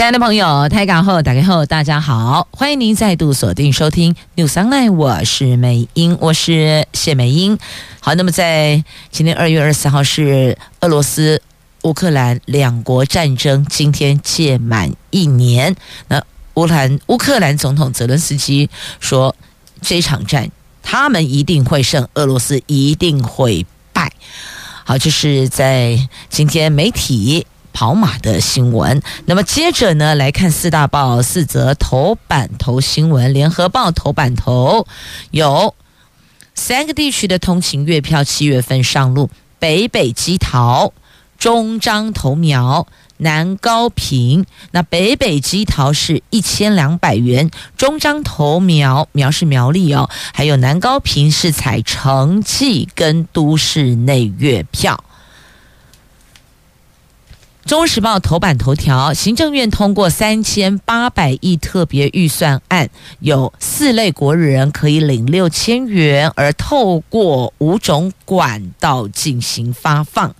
亲爱的朋友，台港后打开后，大家好，欢迎您再度锁定收听 News Online，我是美英，我是谢美英。好，那么在今天二月二十四号是俄罗斯。乌克兰两国战争今天届满一年，那乌兰乌克兰总统泽伦斯基说，这场战他们一定会胜，俄罗斯一定会败。好，这是在今天媒体跑马的新闻。那么接着呢，来看四大报四则头版头新闻。联合报头版头有三个地区的通勤月票七月份上路，北北基桃。中彰投苗、南高屏，那北北基桃是一千两百元，中彰投苗苗是苗栗哦，还有南高屏是采城际跟都市内月票。中时报头版头条：行政院通过三千八百亿特别预算案，有四类国人可以领六千元，而透过五种管道进行发放。《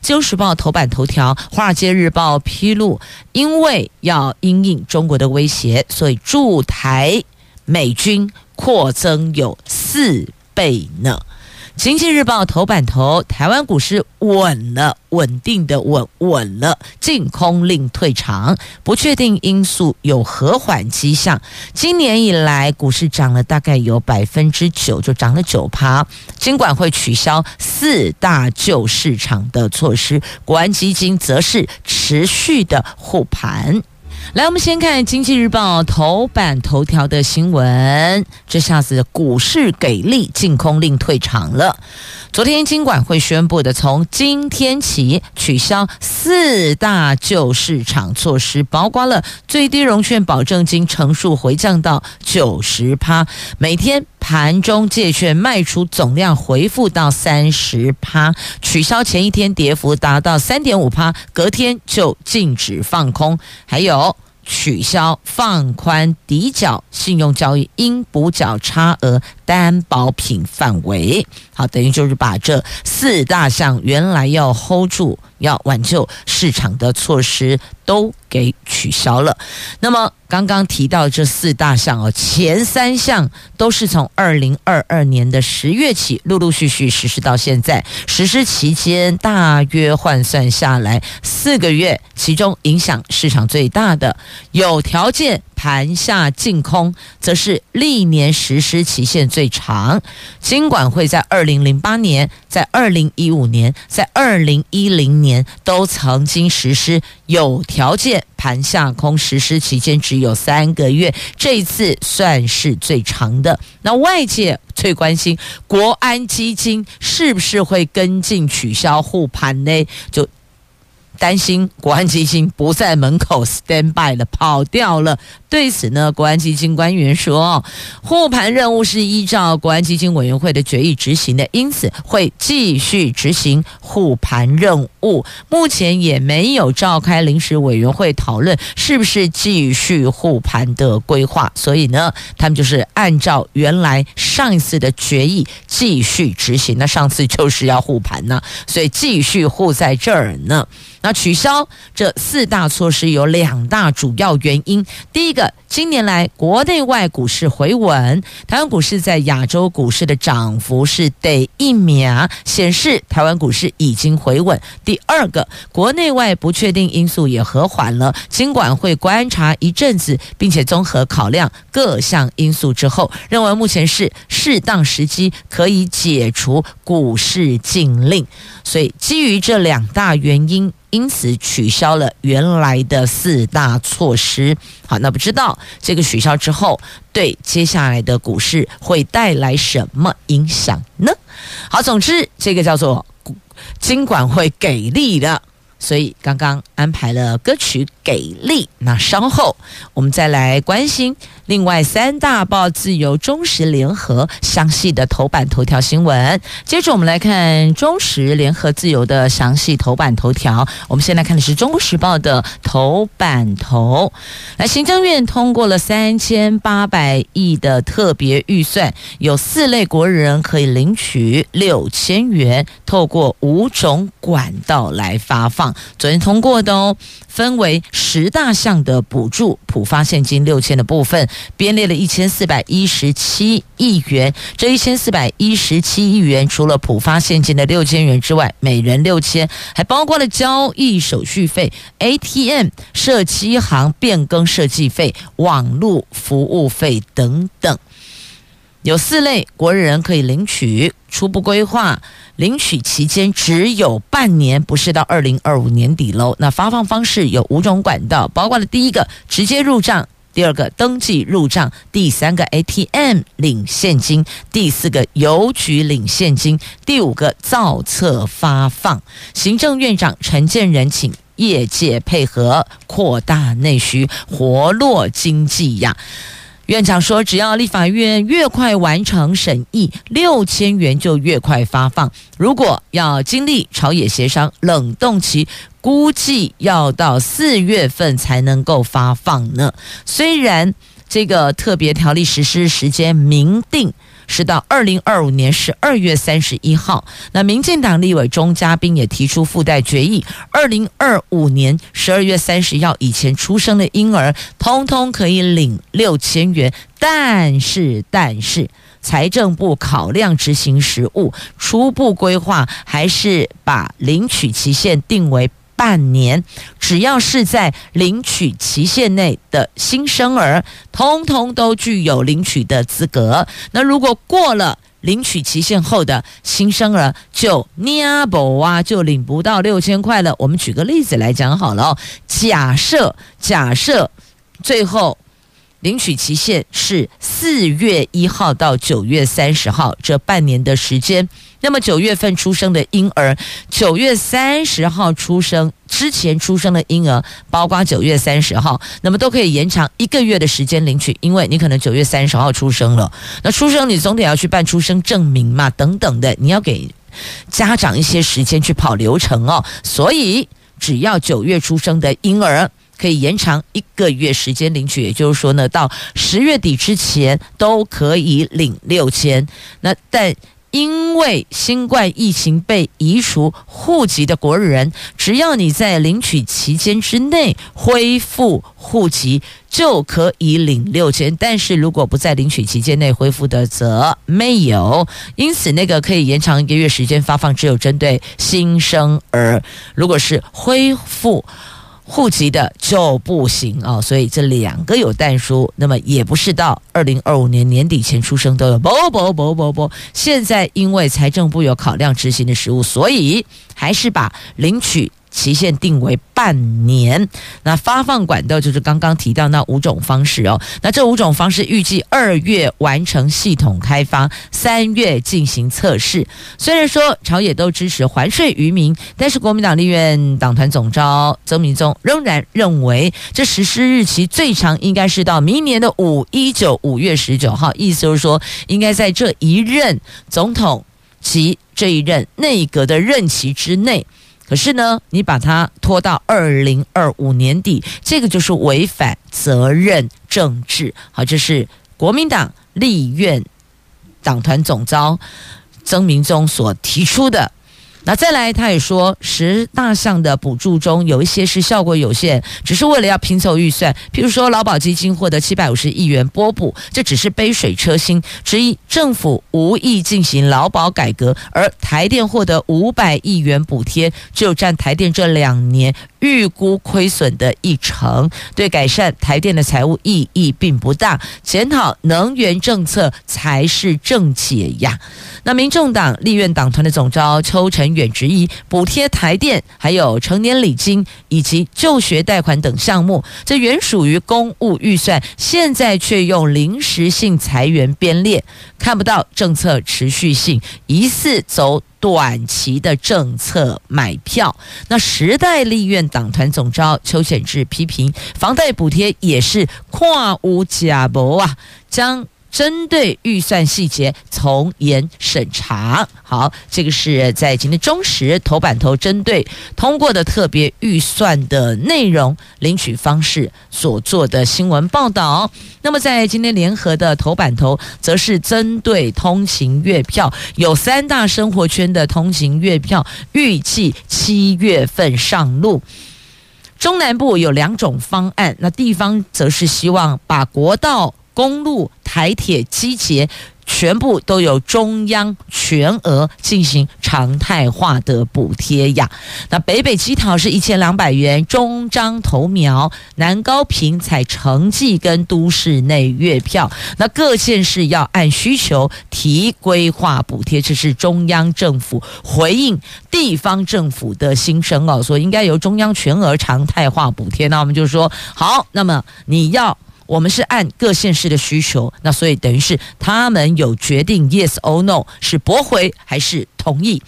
旧时报》头版头条，《华尔街日报》披露，因为要因应中国的威胁，所以驻台美军扩增有四倍呢。经济日报头版头，台湾股市稳了，稳定的稳稳了，净空令退场，不确定因素有和缓迹象。今年以来，股市涨了大概有百分之九，就涨了九趴。金管会取消四大救市场的措施，国安基金则是持续的护盘。来，我们先看《经济日报》头版头条的新闻。这下子股市给力，净空令退场了。昨天金管会宣布的，从今天起取消四大救市场措施，包括了最低融券保证金乘数回降到九十趴，每天盘中借券卖出总量回复到三十趴，取消前一天跌幅达到三点五趴，隔天就禁止放空，还有。取消放宽抵缴信用交易应补缴差额担保品范围，好，等于就是把这四大项原来要 hold 住、要挽救市场的措施都给取消了。那么刚刚提到这四大项哦，前三项都是从二零二二年的十月起陆陆续续实施到现在，实施期间大约换算下来四个月，其中影响市场最大的有条件。盘下净空，则是历年实施期限最长。金管会在二零零八年、在二零一五年、在二零一零年都曾经实施有条件盘下空，实施期间只有三个月，这一次算是最长的。那外界最关心，国安基金是不是会跟进取消护盘呢？就。担心国安基金不在门口 stand by 了，跑掉了。对此呢，国安基金官员说，护盘任务是依照国安基金委员会的决议执行的，因此会继续执行护盘任务。目前也没有召开临时委员会讨论是不是继续护盘的规划，所以呢，他们就是按照原来上一次的决议继续执行。那上次就是要护盘呢，所以继续护在这儿呢。那取消这四大措施有两大主要原因。第一个，今年来国内外股市回稳，台湾股市在亚洲股市的涨幅是得一秒，显示台湾股市已经回稳。第二个，国内外不确定因素也和缓了，金管会观察一阵子，并且综合考量各项因素之后，认为目前是适当时机可以解除股市禁令。所以基于这两大原因。因此取消了原来的四大措施。好，那不知道这个取消之后，对接下来的股市会带来什么影响呢？好，总之这个叫做金管会给力的，所以刚刚安排了歌曲给力。那稍后我们再来关心另外三大报：自由、中时、联合详细的头版头条新闻。接着我们来看中时、联合、自由的详细头版头条。我们先来看的是《中国时报》的头版头。来，行政院通过了三千八百亿的特别预算，有四类国人可以领取六千元，透过五种管道来发放。昨天通过的哦。分为十大项的补助，普发现金六千的部分，编列了一千四百一十七亿元。这一千四百一十七亿元，除了普发现金的六千元之外，每人六千，还包括了交易手续费、ATM 设机行变更设计费、网络服务费等等。有四类国人可以领取，初步规划。领取期间只有半年，不是到二零二五年底喽。那发放方式有五种管道，包括了第一个直接入账，第二个登记入账，第三个 ATM 领现金，第四个邮局领现金，第五个造册发放。行政院长陈建仁请业界配合，扩大内需，活络经济呀。院长说，只要立法院越快完成审议，六千元就越快发放。如果要经历朝野协商冷冻期，估计要到四月份才能够发放呢。虽然这个特别条例实施时间明定。是到二零二五年十二月三十一号。那民进党立委钟嘉宾也提出附带决议，二零二五年十二月三十号以前出生的婴儿，通通可以领六千元。但是，但是财政部考量执行实务，初步规划还是把领取期限定为。半年，只要是在领取期限内的新生儿，通通都具有领取的资格。那如果过了领取期限后的新生儿，就捏不啊，就领不到六千块了。我们举个例子来讲好了哦，假设假设最后。领取期限是四月一号到九月三十号，这半年的时间。那么九月份出生的婴儿，九月三十号出生之前出生的婴儿，包括九月三十号，那么都可以延长一个月的时间领取，因为你可能九月三十号出生了，那出生你总得要去办出生证明嘛，等等的，你要给家长一些时间去跑流程哦。所以只要九月出生的婴儿。可以延长一个月时间领取，也就是说呢，到十月底之前都可以领六千。那但因为新冠疫情被移除户籍的国人，只要你在领取期间之内恢复户籍，就可以领六千。但是如果不在领取期间内恢复的，则没有。因此，那个可以延长一个月时间发放，只有针对新生儿。如果是恢复。户籍的就不行哦，所以这两个有但书，那么也不是到二零二五年年底前出生都有，不不不不不，现在因为财政部有考量执行的实务，所以还是把领取。期限定为半年，那发放管道就是刚刚提到那五种方式哦。那这五种方式预计二月完成系统开发，三月进行测试。虽然说朝野都支持还税于民，但是国民党立院党团总召曾铭宗仍然认为，这实施日期最长应该是到明年的五一九五月十九号，意思就是说，应该在这一任总统及这一任内阁的任期之内。可是呢，你把它拖到二零二五年底，这个就是违反责任政治。好，这是国民党立院党团总召曾铭宗所提出的。那再来，他也说，十大项的补助中有一些是效果有限，只是为了要拼凑预算。譬如说，劳保基金获得七百五十亿元拨补，这只是杯水车薪。之一，政府无意进行劳保改革，而台电获得五百亿元补贴，只有占台电这两年预估亏损的一成，对改善台电的财务意义并不大。检讨能源政策才是正解呀。那民众党立院党团的总召邱成远质疑，补贴台电还有成年礼金以及就学贷款等项目，这原属于公务预算，现在却用临时性裁员编列，看不到政策持续性，疑似走短期的政策买票。那时代立院党团总召邱显智批评，房贷补贴也是跨无假谋啊，将。针对预算细节从严审查。好，这个是在今天中时头版头针对通过的特别预算的内容、领取方式所做的新闻报道。那么在今天联合的头版头，则是针对通勤月票，有三大生活圈的通勤月票预计七月份上路。中南部有两种方案，那地方则是希望把国道。公路、台铁、机捷全部都有中央全额进行常态化的补贴呀。那北北基桃是一千两百元，中彰投苗、南高屏采城际跟都市内月票。那各县市要按需求提规划补贴，这是中央政府回应地方政府的心声哦，说应该由中央全额常态化补贴。那我们就说好，那么你要。我们是按各县市的需求，那所以等于是他们有决定 yes or no 是驳回还是同意，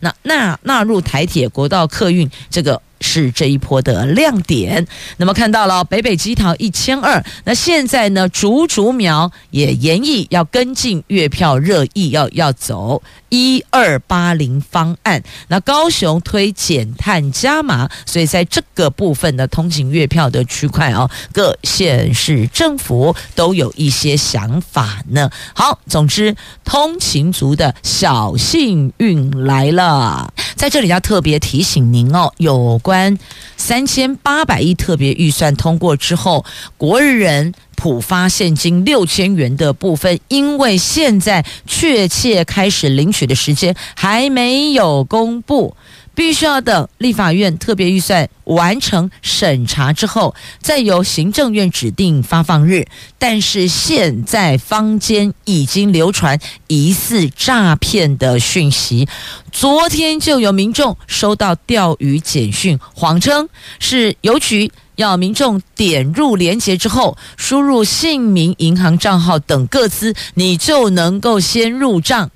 那纳纳入台铁国道客运这个。是这一波的亮点。那么看到了北北基桃一千二，那现在呢，竹竹苗也研议要跟进月票热议，要要走一二八零方案。那高雄推减碳加码，所以在这个部分的通勤月票的区块哦，各县市政府都有一些想法呢。好，总之通勤族的小幸运来了，在这里要特别提醒您哦，有。关三千八百亿特别预算通过之后，国人普发现金六千元的部分，因为现在确切开始领取的时间还没有公布。必须要等立法院特别预算完成审查之后，再由行政院指定发放日。但是现在坊间已经流传疑似诈骗的讯息，昨天就有民众收到钓鱼简讯，谎称是邮局要民众点入连结之后，输入姓名、银行账号等各资，你就能够先入账。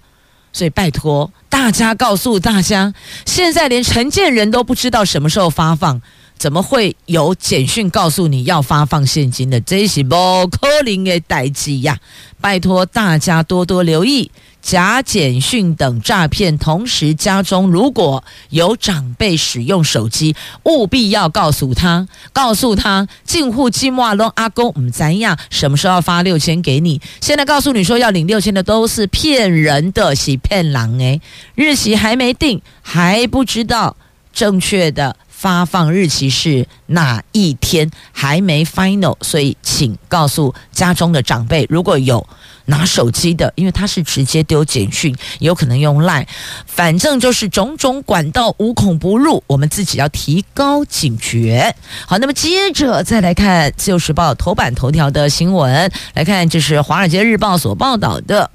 所以拜托大家告诉大家，现在连承建人都不知道什么时候发放，怎么会有简讯告诉你要发放现金的？这是不可能的代志呀！拜托大家多多留意。假简讯等诈骗，同时家中如果有长辈使用手机，务必要告诉他，告诉他进户计划中阿公，唔怎样，什么时候发六千给你？现在告诉你说要领六千的都是骗人的，是骗狼诶，日期还没定，还不知道正确的发放日期是哪一天，还没 final，所以请告诉家中的长辈，如果有。拿手机的，因为他是直接丢简讯，有可能用 LINE，反正就是种种管道无孔不入，我们自己要提高警觉。好，那么接着再来看《自由时报》头版头条的新闻，来看这是《华尔街日报》所报道的。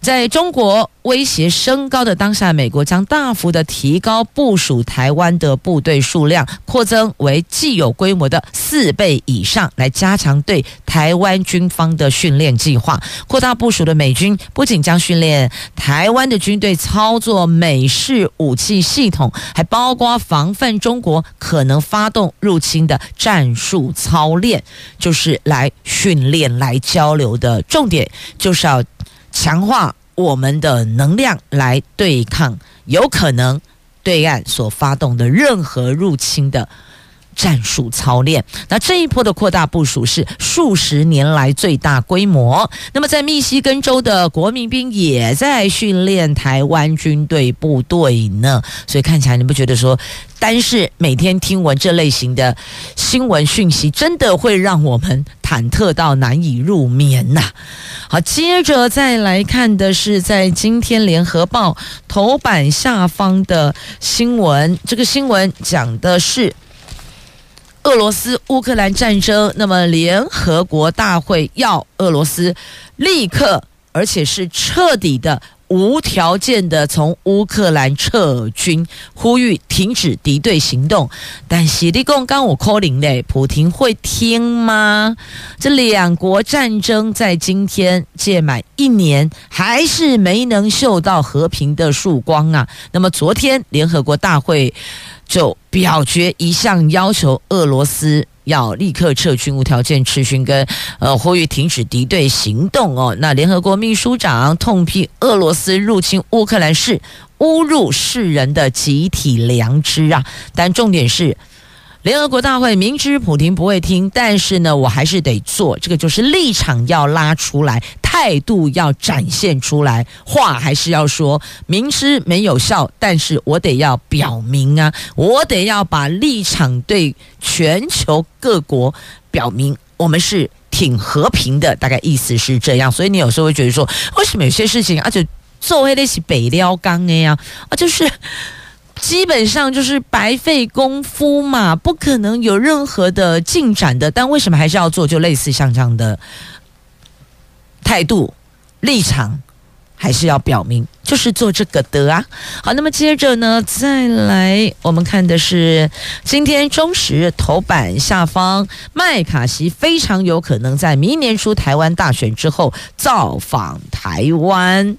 在中国威胁升高的当下，美国将大幅的提高部署台湾的部队数量，扩增为既有规模的四倍以上，来加强对台湾军方的训练计划。扩大部署的美军不仅将训练台湾的军队操作美式武器系统，还包括防范中国可能发动入侵的战术操练，就是来训练、来交流的重点，就是要。强化我们的能量来对抗有可能对岸所发动的任何入侵的战术操练。那这一波的扩大部署是数十年来最大规模。那么在密西根州的国民兵也在训练台湾军队部队呢。所以看起来你不觉得说，单是每天听闻这类型的新闻讯息，真的会让我们忐忑到难以入眠呐、好，接着再来看的是在今天联合报头版下方的新闻，这个新闻讲的是俄罗斯乌克兰战争。那么联合国大会要俄罗斯立刻，而且是彻底的。无条件的从乌克兰撤军，呼吁停止敌对行动。但是你讲刚我 calling 嘞，普廷会听吗？这两国战争在今天届满一年，还是没能嗅到和平的曙光啊。那么昨天联合国大会就表决一项要求，俄罗斯。要立刻撤军，无条件撤军，跟呃呼吁停止敌对行动哦。那联合国秘书长痛批俄罗斯入侵乌克兰是侮辱世人的集体良知啊！但重点是。联合国大会明知普亭不会听，但是呢，我还是得做。这个就是立场要拉出来，态度要展现出来，话还是要说。明知没有效，但是我得要表明啊，我得要把立场对全球各国表明，我们是挺和平的。大概意思是这样。所以你有时候会觉得说，为什么有些事情而且做黑的是北料钢的呀？啊，就是。基本上就是白费功夫嘛，不可能有任何的进展的。但为什么还是要做？就类似像这样的态度、立场，还是要表明，就是做这个的啊。好，那么接着呢，再来我们看的是今天中时头版下方，麦卡锡非常有可能在明年初台湾大选之后造访台湾。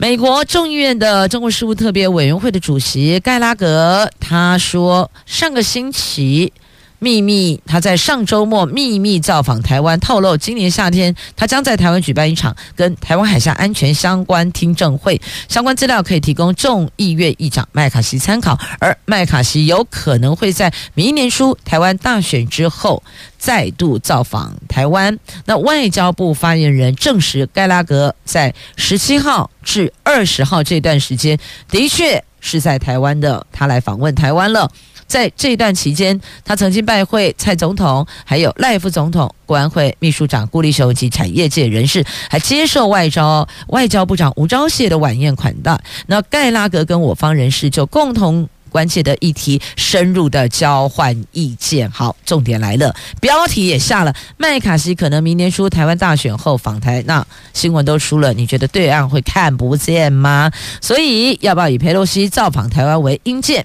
美国众议院的中国事务特别委员会的主席盖拉格他说，上个星期。秘密，他在上周末秘密造访台湾，透露今年夏天他将在台湾举办一场跟台湾海峡安全相关听证会，相关资料可以提供众议院议长麦卡锡参考。而麦卡锡有可能会在明年初台湾大选之后再度造访台湾。那外交部发言人证实，盖拉格在十七号至二十号这段时间的确是在台湾的，他来访问台湾了。在这段期间，他曾经拜会蔡总统，还有赖副总统、国安会秘书长顾立雄及产业界人士，还接受外交外交部长吴钊燮的晚宴款待。那盖拉格跟我方人士就共同关切的议题深入的交换意见。好，重点来了，标题也下了，麦卡锡可能明年初台湾大选后访台，那新闻都出了，你觉得对岸会看不见吗？所以要不要以佩洛西造访台湾为 因见？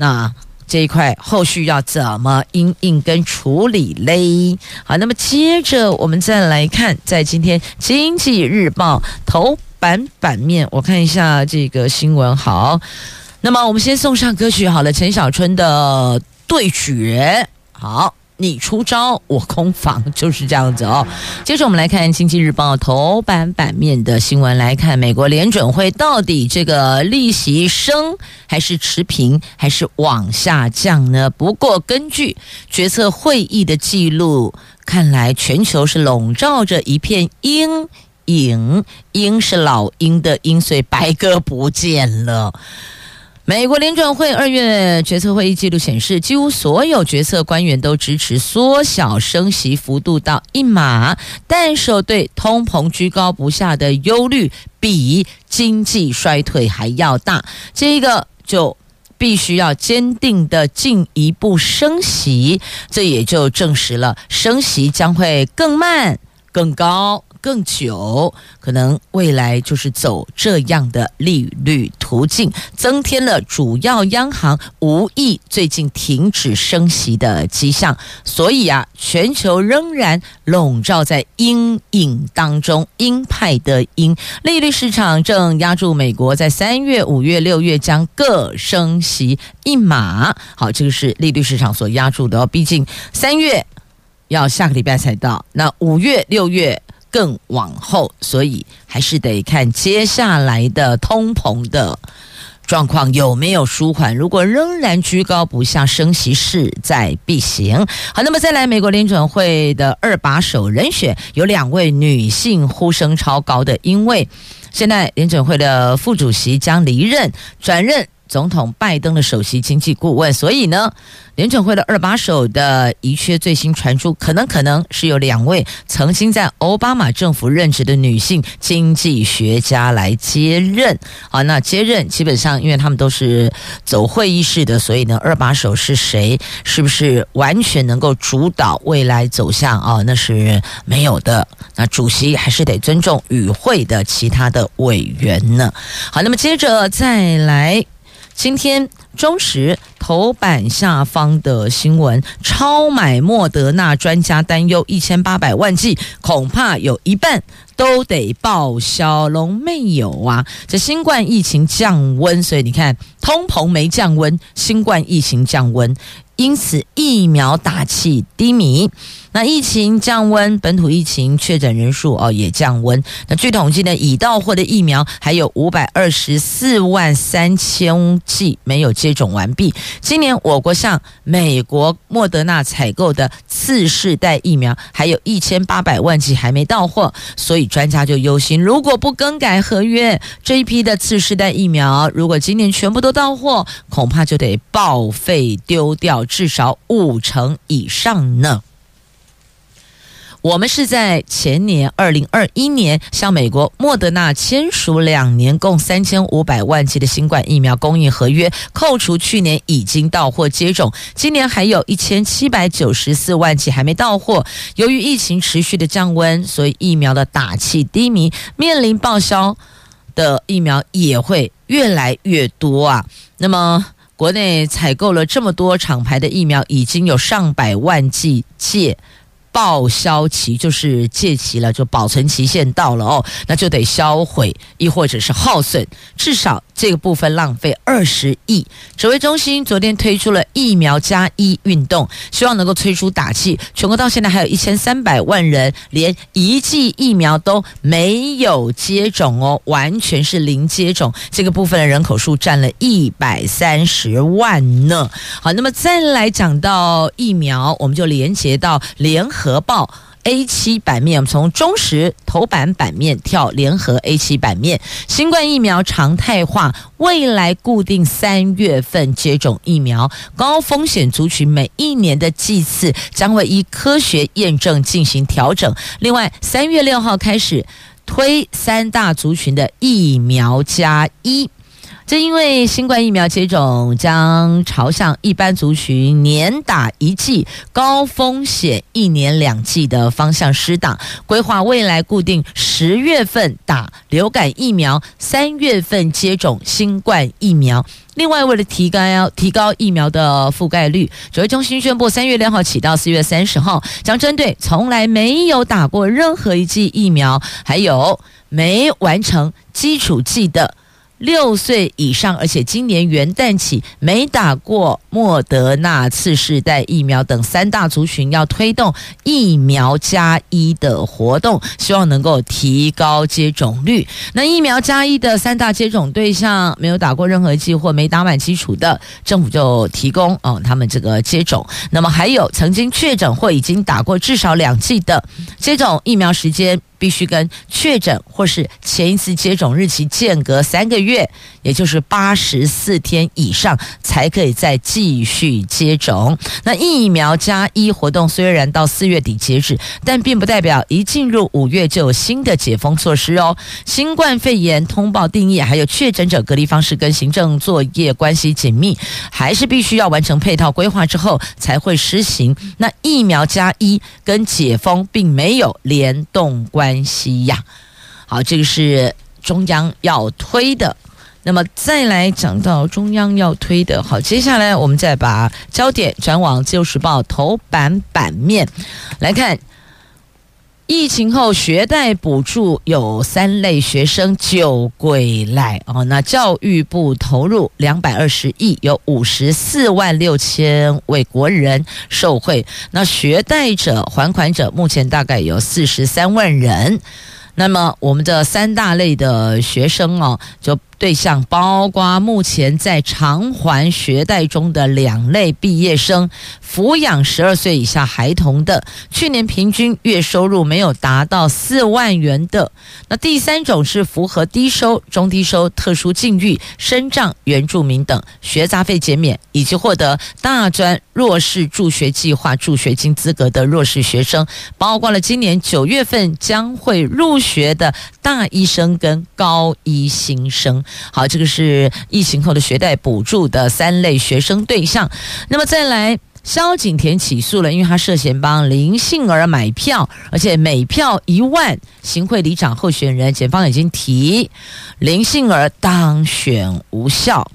那这一块后续要怎么因应跟处理嘞？好，那么接着我们再来看，在今天《经济日报》头版版面，我看一下这个新闻。好，那么我们先送上歌曲好了，陈小春的对决。好。你出招，我空防，就是这样子哦。接着我们来看《经济日报》头版版面的新闻，来看美国联准会到底这个利息升还是持平，还是往下降呢？不过根据决策会议的记录，看来全球是笼罩着一片阴影，鹰是老鹰的鹰，所以白鸽不见了。美国联准会二月决策会议记录显示，几乎所有决策官员都支持缩小升息幅度到一码，但是对通膨居高不下的忧虑比经济衰退还要大，这个就必须要坚定的进一步升息，这也就证实了升息将会更慢、更高。更久，可能未来就是走这样的利率途径，增添了主要央行无意最近停止升息的迹象。所以啊，全球仍然笼罩在阴影当中，鹰派的鹰，利率市场正压住美国在三月、五月、六月将各升息一码。好，这个是利率市场所压住的哦。毕竟三月要下个礼拜才到，那五月、六月。更往后，所以还是得看接下来的通膨的状况有没有舒缓。如果仍然居高不下，升息势在必行。好，那么再来，美国联准会的二把手人选有两位女性呼声超高的，因为现在联准会的副主席将离任，转任总统拜登的首席经济顾问。所以呢，联准会的二把手的遗缺最新传出，可能可能是有两位曾经在奥巴马政府任职的女性经济学家来接任。好，那接任基本上，因为他们都是走会议室的，所以呢，二把手是谁，是不是完全能够主导未来走向啊？那是没有的。那主席还是得尊重与会的其他的委员呢。好，那么接着再来，今天中时头版下方的新闻：超买莫德纳专家担忧一千八百万剂，恐怕有一半都得报销。龙没有啊？这新冠疫情降温，所以你看通膨没降温，新冠疫情降温，因此疫苗打气低迷。那疫情降温，本土疫情确诊人数哦也降温。那据统计呢，已到货的疫苗还有五百二十四万三千剂没有接接种完毕。今年我国向美国莫德纳采购的次世代疫苗还有一千八百万剂还没到货，所以专家就忧心，如果不更改合约，这一批的次世代疫苗如果今年全部都到货，恐怕就得报废丢掉至少五成以上呢。我们是在前年二零二一年向美国莫德纳签署两年共三千五百万剂的新冠疫苗供应合约，扣除去年已经到货接种，今年还有一千七百九十四万剂还没到货。由于疫情持续的降温，所以疫苗的打气低迷，面临报销的疫苗也会越来越多啊。那么，国内采购了这么多厂牌的疫苗，已经有上百万剂借。报销期就是借期了，就保存期限到了哦，那就得销毁，亦或者是耗损，至少这个部分浪费二十亿。指挥中心昨天推出了疫苗加一运动，希望能够催出打气。全国到现在还有一千三百万人连一剂疫苗都没有接种哦，完全是零接种。这个部分的人口数占了一百三十万呢。好，那么再来讲到疫苗，我们就连接到联合。报 A 七版面，我们从中时头版版面跳联合 A 七版面，新冠疫苗常态化，未来固定三月份接种疫苗，高风险族群每一年的剂次将会依科学验证进行调整。另外，三月六号开始推三大族群的疫苗加一。正因为新冠疫苗接种将朝向一般族群年打一剂、高风险一年两剂的方向施打，规划未来固定十月份打流感疫苗，三月份接种新冠疫苗。另外，为了提高提高疫苗的覆盖率，指挥中心宣布，三月六号起到四月三十号，将针对从来没有打过任何一剂疫苗，还有没完成基础剂的。六岁以上，而且今年元旦起没打过莫德纳次世代疫苗等三大族群，要推动疫苗加一的活动，希望能够提高接种率。那疫苗加一的三大接种对象，没有打过任何剂或没打满基础的，政府就提供哦他们这个接种。那么还有曾经确诊或已经打过至少两剂的，接种疫苗时间。必须跟确诊或是前一次接种日期间隔三个月，也就是八十四天以上，才可以再继续接种。那疫苗加一活动虽然到四月底截止，但并不代表一进入五月就有新的解封措施哦。新冠肺炎通报定义还有确诊者隔离方式跟行政作业关系紧密，还是必须要完成配套规划之后才会施行。那疫苗加一跟解封并没有联动关。关系呀，好，这个是中央要推的。那么再来讲到中央要推的，好，接下来我们再把焦点转往《自由时报》头版版面来看。疫情后学贷补助有三类学生就归来哦，那教育部投入两百二十亿，有五十四万六千位国人受惠。那学贷者还款者目前大概有四十三万人。那么我们这三大类的学生哦，就对象包括目前在偿还学贷中的两类毕业生，抚养十二岁以下孩童的，去年平均月收入没有达到四万元的。那第三种是符合低收、中低收、特殊境遇、身障、原住民等学杂费减免，以及获得大专弱势助学计划助学金资格的弱势学生，包括了今年九月份将会入学的大一生跟高一新生。好，这个是疫情后的学贷补助的三类学生对象。那么再来，萧景田起诉了，因为他涉嫌帮林杏儿买票，而且每票一万。行贿里长候选人，检方已经提林杏儿当选无效。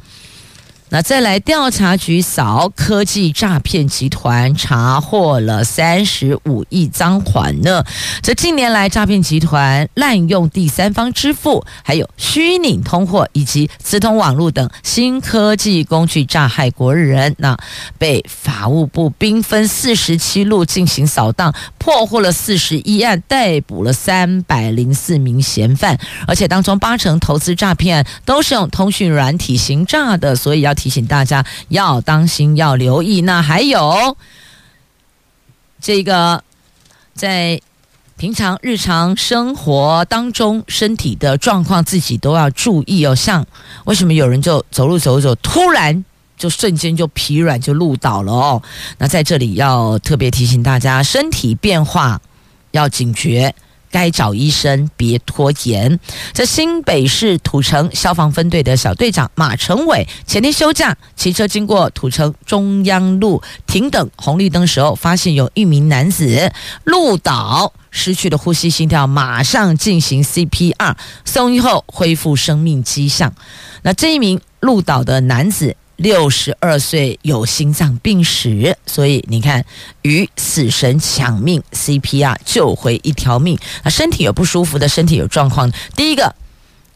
那再来，调查局扫科技诈骗集团，查获了三十五亿赃款呢。这近年来，诈骗集团滥用第三方支付、还有虚拟通货以及磁通网络等新科技工具诈害国人。那被法务部兵分四十七路进行扫荡，破获了四十一案，逮捕了三百零四名嫌犯，而且当中八成投资诈骗案都是用通讯软体行诈的，所以要提。提醒大家要当心，要留意。那还有这个，在平常日常生活当中，身体的状况自己都要注意哦。像为什么有人就走路走走，突然就瞬间就疲软就路倒了哦？那在这里要特别提醒大家，身体变化要警觉。该找医生，别拖延。在新北市土城消防分队的小队长马成伟前天休假，骑车经过土城中央路停等红绿灯时候，发现有一名男子路倒，失去了呼吸心跳，马上进行 CPR，送医后恢复生命迹象。那这一名路倒的男子。六十二岁，有心脏病史，所以你看，与死神抢命，CPR 救回一条命。那身体有不舒服的，身体有状况，第一个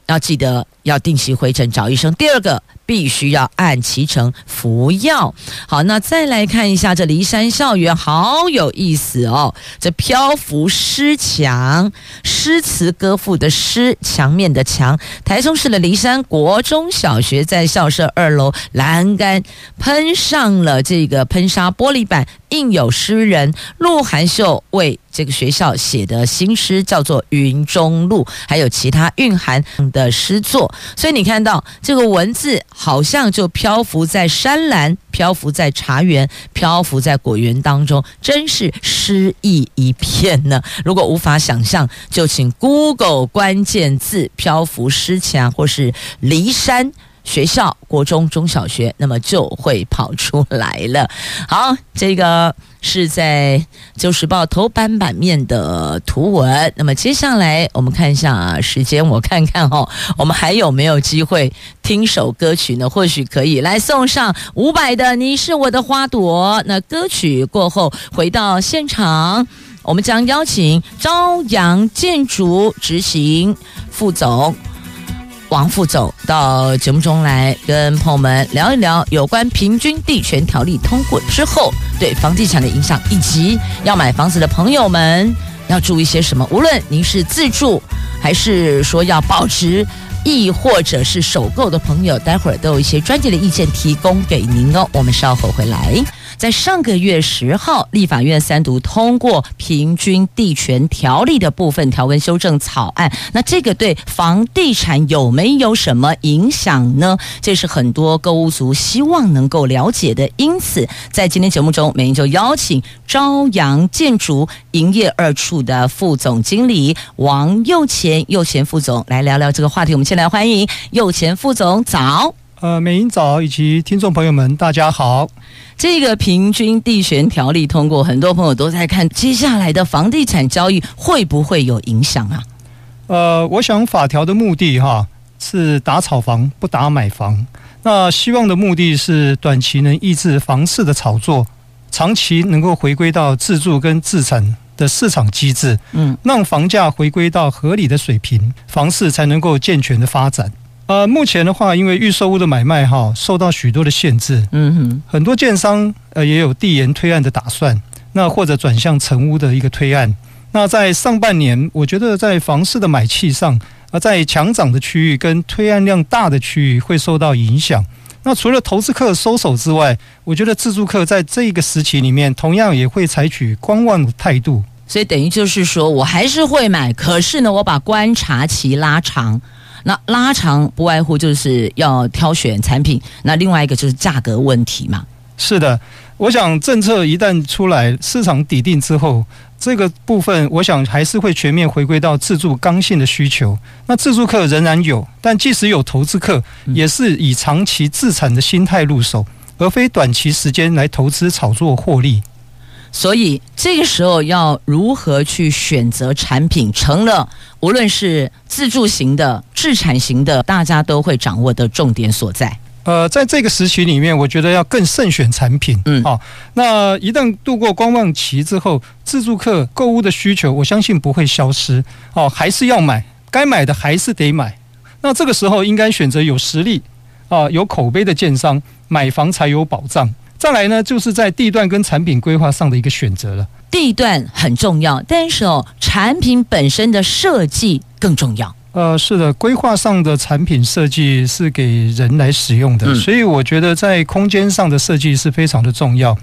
要记得要定期回诊找医生。第二个。必须要按期程服药。好，那再来看一下这骊山校园，好有意思哦。这漂浮诗墙，诗词歌赋的诗，墙面的墙。台中市的骊山国中小学在校舍二楼栏杆喷上了这个喷砂玻璃板，印有诗人鹿晗秀为这个学校写的新诗，叫做《云中路》，还有其他蕴含的诗作。所以你看到这个文字。好像就漂浮在山岚，漂浮在茶园，漂浮在果园当中，真是诗意一片呢。如果无法想象，就请 Google 关键字“漂浮诗墙”或是“骊山”。学校国中中小学，那么就会跑出来了。好，这个是在《旧时报》头版版面的图文。那么接下来我们看一下啊，时间我看看哦，我们还有没有机会听首歌曲呢？或许可以来送上五百的《你是我的花朵》。那歌曲过后回到现场，我们将邀请朝阳建筑执行副总。王副总到节目中来跟朋友们聊一聊有关平均地权条例通过之后对房地产的影响，以及要买房子的朋友们要注意些什么。无论您是自住，还是说要保值，亦或者是首购的朋友，待会儿都有一些专业的意见提供给您哦。我们稍后回来。在上个月十号，立法院三读通过《平均地权条例》的部分条文修正草案。那这个对房地产有没有什么影响呢？这是很多购物族希望能够了解的。因此，在今天节目中，美英就邀请朝阳建筑营业二处的副总经理王右前，右前副总来聊聊这个话题。我们先来欢迎右前副总，早。呃，美英早，以及听众朋友们，大家好。这个平均地权条例通过，很多朋友都在看接下来的房地产交易会不会有影响啊？呃，我想法条的目的哈是打炒房，不打买房。那希望的目的是短期能抑制房市的炒作，长期能够回归到自住跟自产的市场机制，嗯，让房价回归到合理的水平，房市才能够健全的发展。呃，目前的话，因为预售屋的买卖哈受到许多的限制，嗯哼，很多建商呃也有递延推案的打算，那或者转向成屋的一个推案。那在上半年，我觉得在房市的买气上，而在强涨的区域跟推案量大的区域会受到影响。那除了投资客收手之外，我觉得自助客在这个时期里面，同样也会采取观望的态度。所以等于就是说我还是会买，可是呢，我把观察期拉长。那拉长不外乎就是要挑选产品，那另外一个就是价格问题嘛。是的，我想政策一旦出来，市场底定之后。这个部分，我想还是会全面回归到自住刚性的需求。那自住客仍然有，但即使有投资客，也是以长期自产的心态入手，而非短期时间来投资炒作获利。所以这个时候要如何去选择产品，成了无论是自助型的、自产型的，大家都会掌握的重点所在。呃，在这个时期里面，我觉得要更慎选产品。嗯，好、哦，那一旦度过观望期之后，自助客购物的需求，我相信不会消失。哦，还是要买，该买的还是得买。那这个时候应该选择有实力啊、呃、有口碑的建商，买房才有保障。再来呢，就是在地段跟产品规划上的一个选择了。地段很重要，但是哦，产品本身的设计更重要。呃，是的，规划上的产品设计是给人来使用的，嗯，所以我觉得在空间上的设计是非常的重要。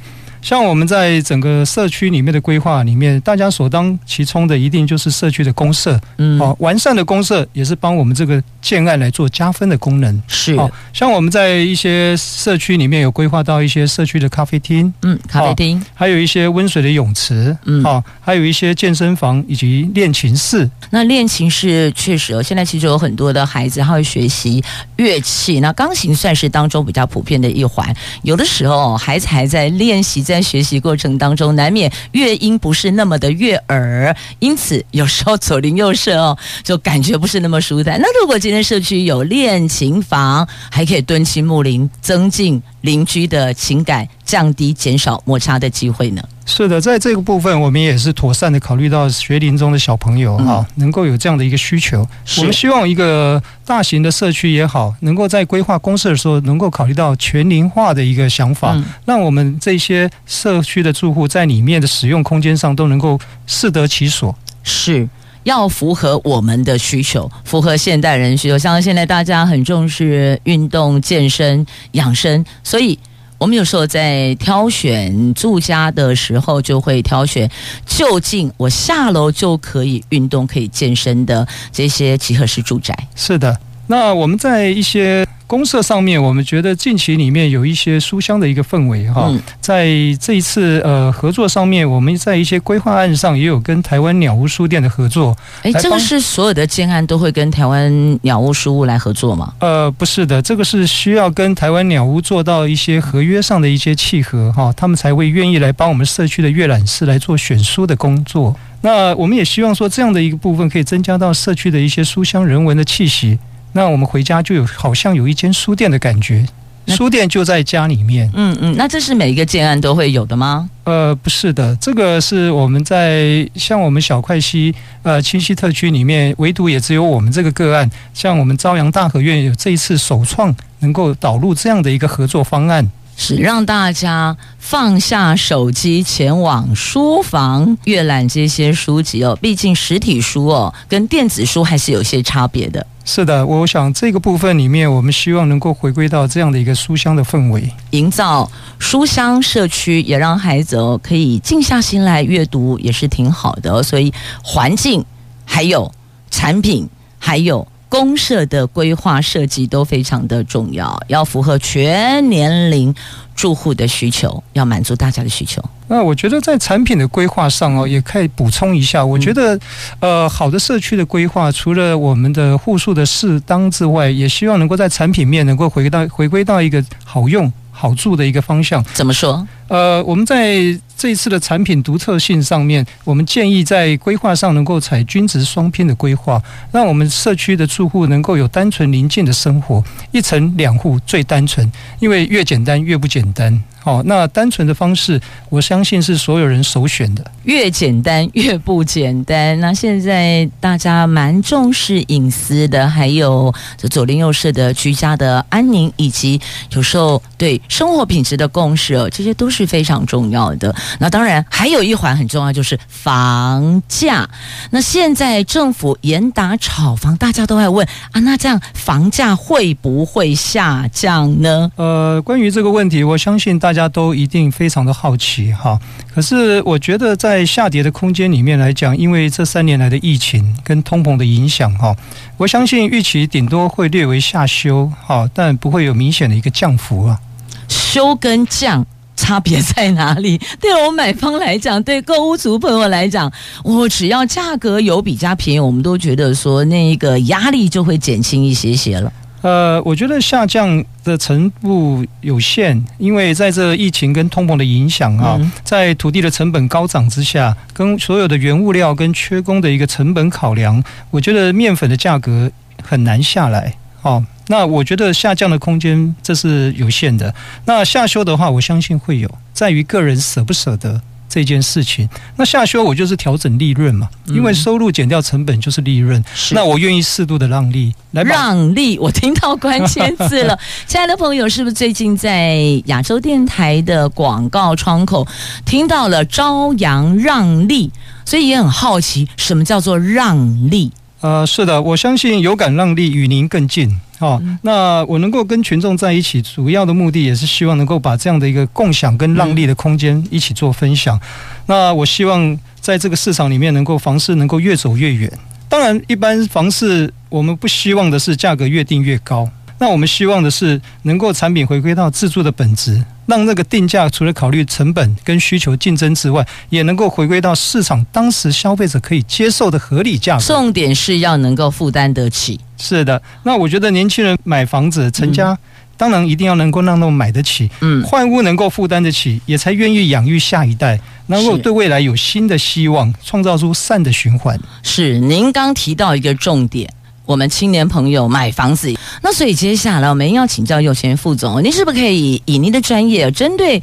像我们在整个社区里面的规划里面，大家首当其冲的一定就是社区的公社，嗯，好，完善的公社也是帮我们这个建案来做加分的功能。是，好，像我们在一些社区里面有规划到一些社区的咖啡厅，嗯，咖啡厅，还有一些温水的泳池，嗯，哦，还有一些健身房以及练琴室。那练琴室确实哦，现在其实有很多的孩子他会学习乐器，那钢琴算是当中比较普遍的一环。有的时候孩子还在练习在。在学习过程当中，难免乐音不是那么的悦耳，因此有时候左邻右舍哦，就感觉不是那么舒坦。那如果今天社区有练琴房，还可以敦亲睦邻，增进邻居的情感，降低减少摩擦的机会呢？是的，在这个部分，我们也是妥善的考虑到学龄中的小朋友哈、嗯，能够有这样的一个需求。我们希望一个大型的社区也好，能够在规划公设的时候，能够考虑到全龄化的一个想法、嗯，让我们这些社区的住户在里面的使用空间上都能够适得其所。是要符合我们的需求，符合现代人需求。像现在大家很重视运动、健身、养生，所以。我们有时候在挑选住家的时候，就会挑选就近我下楼就可以运动、可以健身的这些集合式住宅。是的，那我们在一些。公社上面，我们觉得近期里面有一些书香的一个氛围哈，在这一次呃合作上面，我们在一些规划案上也有跟台湾鸟屋书店的合作。哎，这个是所有的建案都会跟台湾鸟屋书屋来合作吗？呃，不是的，这个是需要跟台湾鸟屋做到一些合约上的一些契合哈，他们才会愿意来帮我们社区的阅览室来做选书的工作。那我们也希望说这样的一个部分可以增加到社区的一些书香人文的气息。那我们回家就有好像有一间书店的感觉，书店就在家里面。嗯嗯，那这是每一个建案都会有的吗？呃，不是的，这个是我们在像我们小块西呃清溪特区里面，唯独也只有我们这个个案，像我们朝阳大和院有这一次首创能够导入这样的一个合作方案，是让大家放下手机前往书房阅览这些书籍哦。毕竟实体书哦跟电子书还是有些差别的。是的，我想这个部分里面，我们希望能够回归到这样的一个书香的氛围，营造书香社区，也让孩子哦可以静下心来阅读，也是挺好的。所以环境、还有产品、还有公社的规划设计都非常的重要，要符合全年龄住户的需求，要满足大家的需求。那我觉得在产品的规划上哦，也可以补充一下。我觉得，呃，好的社区的规划，除了我们的户数的适当之外，也希望能够在产品面能够回到回归到一个好用好住的一个方向。怎么说？呃，我们在这一次的产品独特性上面，我们建议在规划上能够采均值双拼的规划，让我们社区的住户能够有单纯宁静的生活，一层两户最单纯，因为越简单越不简单。好，那单纯的方式，我相信是所有人首选的。越简单越不简单。那现在大家蛮重视隐私的，还有这左邻右舍的居家的安宁，以及有时候对生活品质的共识哦，这些都。是非常重要的。那当然还有一环很重要，就是房价。那现在政府严打炒房，大家都在问啊，那这样房价会不会下降呢？呃，关于这个问题，我相信大家都一定非常的好奇哈。可是我觉得在下跌的空间里面来讲，因为这三年来的疫情跟通膨的影响哈，我相信预期顶多会略微下修哈，但不会有明显的一个降幅啊。修跟降差别在哪里？对我买方来讲，对购物族朋友来讲，我只要价格有比较便宜，我们都觉得说那个压力就会减轻一些些了。呃，我觉得下降的程度有限，因为在这疫情跟通膨的影响啊，在土地的成本高涨之下，跟所有的原物料跟缺工的一个成本考量，我觉得面粉的价格很难下来。哦，那我觉得下降的空间这是有限的。那下修的话，我相信会有，在于个人舍不舍得这件事情。那下修我就是调整利润嘛，因为收入减掉成本就是利润。是，那我愿意适度的让利来让利。我听到关键字了，亲爱的朋友，是不是最近在亚洲电台的广告窗口听到了朝阳让利？所以也很好奇，什么叫做让利？呃，是的，我相信有感让利与您更近。哦，那我能够跟群众在一起，主要的目的也是希望能够把这样的一个共享跟让利的空间一起做分享。那我希望在这个市场里面，能够房市能够越走越远。当然，一般房市我们不希望的是价格越定越高。那我们希望的是能够产品回归到自住的本质，让那个定价除了考虑成本跟需求竞争之外，也能够回归到市场当时消费者可以接受的合理价格。重点是要能够负担得起。是的，那我觉得年轻人买房子成家，嗯、当然一定要能够让他们买得起，嗯，换屋能够负担得起，也才愿意养育下一代，能够对未来有新的希望，创造出善的循环。是，您刚提到一个重点。我们青年朋友买房子，那所以接下来我们要请教右贤副总，您是不是可以以您的专业，针对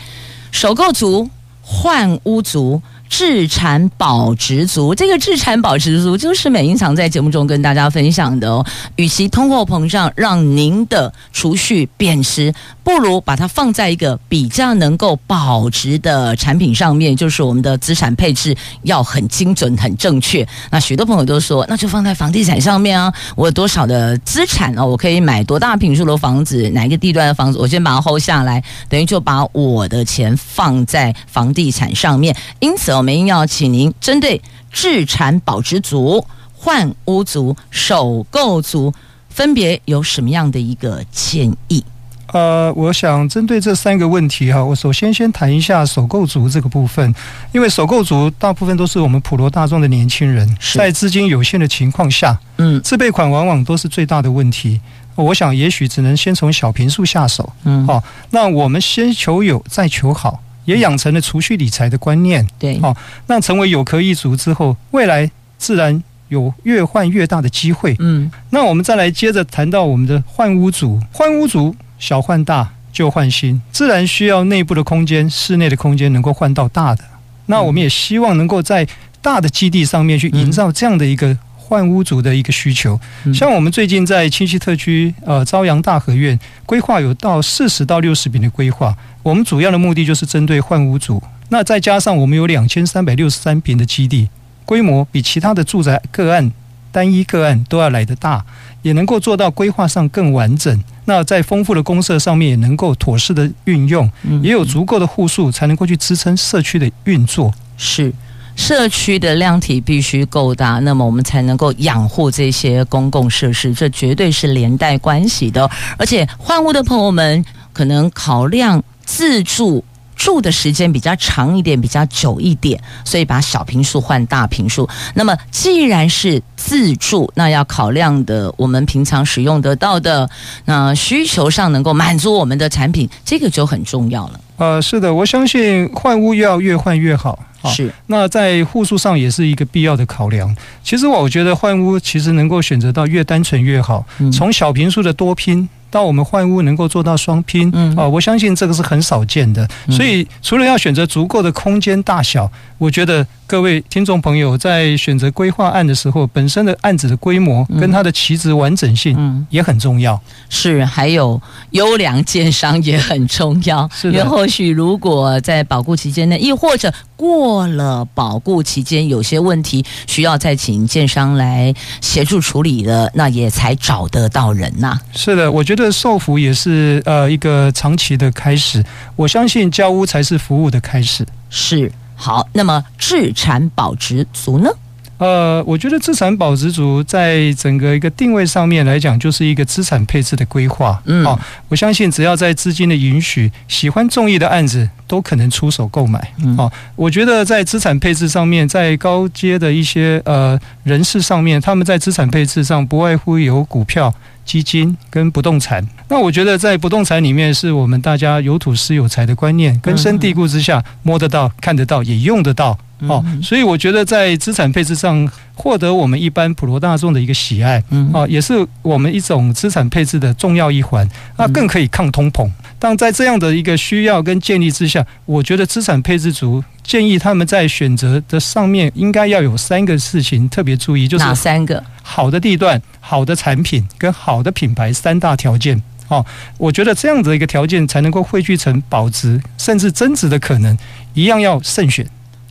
首购族、换屋族？置产保值族，这个置产保值族就是美英常在节目中跟大家分享的哦。与其通货膨胀让您的储蓄贬值，不如把它放在一个比较能够保值的产品上面，就是我们的资产配置要很精准、很正确。那许多朋友都说，那就放在房地产上面啊，我有多少的资产哦，我可以买多大平数的房子，哪一个地段的房子，我先把它 hold 下来，等于就把我的钱放在房地产上面。因此。我们要请您针对置产保值族、换屋族、首购族，分别有什么样的一个建议？呃，我想针对这三个问题哈，我首先先谈一下首购族这个部分，因为首购族大部分都是我们普罗大众的年轻人，在资金有限的情况下，嗯，自备款往往都是最大的问题。我想也许只能先从小平数下手，嗯，好，那我们先求有，再求好。也养成了储蓄理财的观念，对，好，那成为有壳一族之后，未来自然有越换越大的机会。嗯，那我们再来接着谈到我们的换屋族，换屋族小换大，旧换新，自然需要内部的空间、室内的空间能够换到大的。那我们也希望能够在大的基地上面去营造这样的一个。换屋族的一个需求，像我们最近在清溪特区呃朝阳大合院规划有到四十到六十平的规划，我们主要的目的就是针对换屋族。那再加上我们有两千三百六十三平的基地，规模比其他的住宅个案单一个案都要来得大，也能够做到规划上更完整。那在丰富的公社上面也能够妥适的运用，也有足够的户数才能够去支撑社区的运作。是。社区的量体必须够大，那么我们才能够养护这些公共设施，这绝对是连带关系的。而且换屋的朋友们可能考量自住住的时间比较长一点，比较久一点，所以把小平数换大平数。那么既然是自住，那要考量的我们平常使用得到的那需求上能够满足我们的产品，这个就很重要了。呃，是的，我相信换屋要越换越好。是，那在户数上也是一个必要的考量。其实我觉得换屋其实能够选择到越单纯越好，从小平数的多拼到我们换屋能够做到双拼，嗯啊，我相信这个是很少见的。所以除了要选择足够的空间大小，我觉得各位听众朋友在选择规划案的时候，本身的案子的规模跟它的旗帜完整性也很重要。是，还有优良建商也很重要。是的，因为或许如果在保护期间内，亦或者过了保固期间，有些问题需要再请建商来协助处理的，那也才找得到人呐、啊。是的，我觉得售服也是呃一个长期的开始。我相信交屋才是服务的开始。是，好，那么置产保值足呢？呃，我觉得资产保值组在整个一个定位上面来讲，就是一个资产配置的规划。嗯，好，我相信只要在资金的允许，喜欢中意的案子都可能出手购买。好，我觉得在资产配置上面，在高阶的一些呃人士上面，他们在资产配置上不外乎有股票、基金跟不动产。那我觉得在不动产里面，是我们大家有土斯有财的观念，根深蒂固之下，摸得到、看得到，也用得到。哦，所以我觉得在资产配置上获得我们一般普罗大众的一个喜爱，啊，也是我们一种资产配置的重要一环。那更可以抗通膨。但在这样的一个需要跟建立之下，我觉得资产配置组建议他们在选择的上面应该要有三个事情特别注意，就是哪三个？好的地段、好的产品跟好的品牌三大条件。哦，我觉得这样的一个条件才能够汇聚成保值甚至增值的可能，一样要慎选。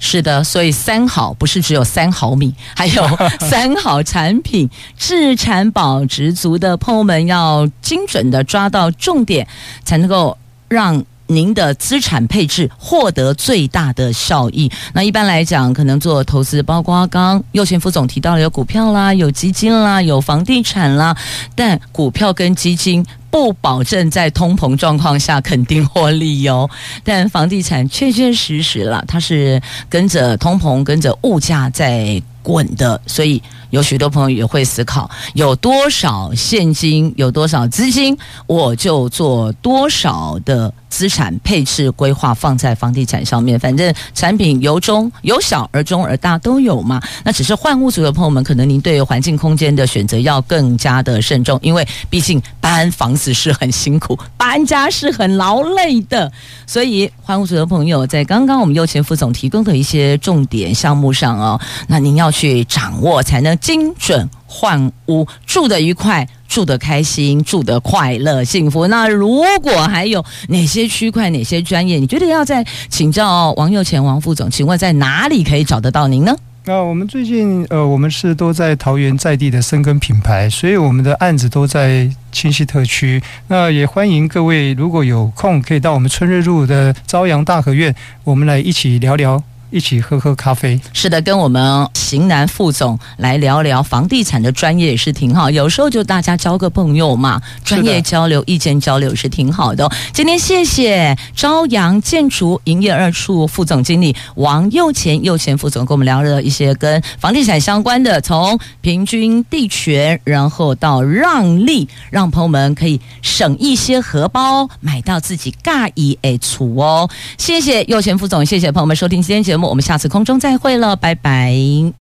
是的，所以三好不是只有三毫米，还有 三好产品，置产保值足的朋友们要精准的抓到重点，才能够让您的资产配置获得最大的效益。那一般来讲，可能做投资，包括刚刚右前副总提到了有股票啦，有基金啦，有房地产啦，但股票跟基金。不保证在通膨状况下肯定获利哟，但房地产确确实实了，它是跟着通膨、跟着物价在滚的，所以有许多朋友也会思考：有多少现金，有多少资金，我就做多少的资产配置规划放在房地产上面。反正产品由中由小而中而大都有嘛。那只是换屋族的朋友们，可能您对环境空间的选择要更加的慎重，因为毕竟搬房是很辛苦，搬家是很劳累的。所以换屋组的朋友，在刚刚我们右前副总提供的一些重点项目上哦，那您要去掌握，才能精准换屋，住得愉快。住得开心，住得快乐幸福。那如果还有哪些区块、哪些专业，你觉得要在请教王右前王副总？请问在哪里可以找得到您呢？那我们最近呃，我们是都在桃园在地的深耕品牌，所以我们的案子都在清溪特区。那也欢迎各位，如果有空，可以到我们春日路的朝阳大合院，我们来一起聊聊。一起喝喝咖啡，是的，跟我们型男副总来聊聊房地产的专业也是挺好。有时候就大家交个朋友嘛，专业交流、意见交流是挺好的。今天谢谢朝阳建筑营业二处副总经理王右前右前副总跟我们聊了一些跟房地产相关的，从平均地权，然后到让利，让朋友们可以省一些荷包，买到自己尬意诶厝哦。谢谢右前副总，谢谢朋友们收听今天节我们下次空中再会了，拜拜。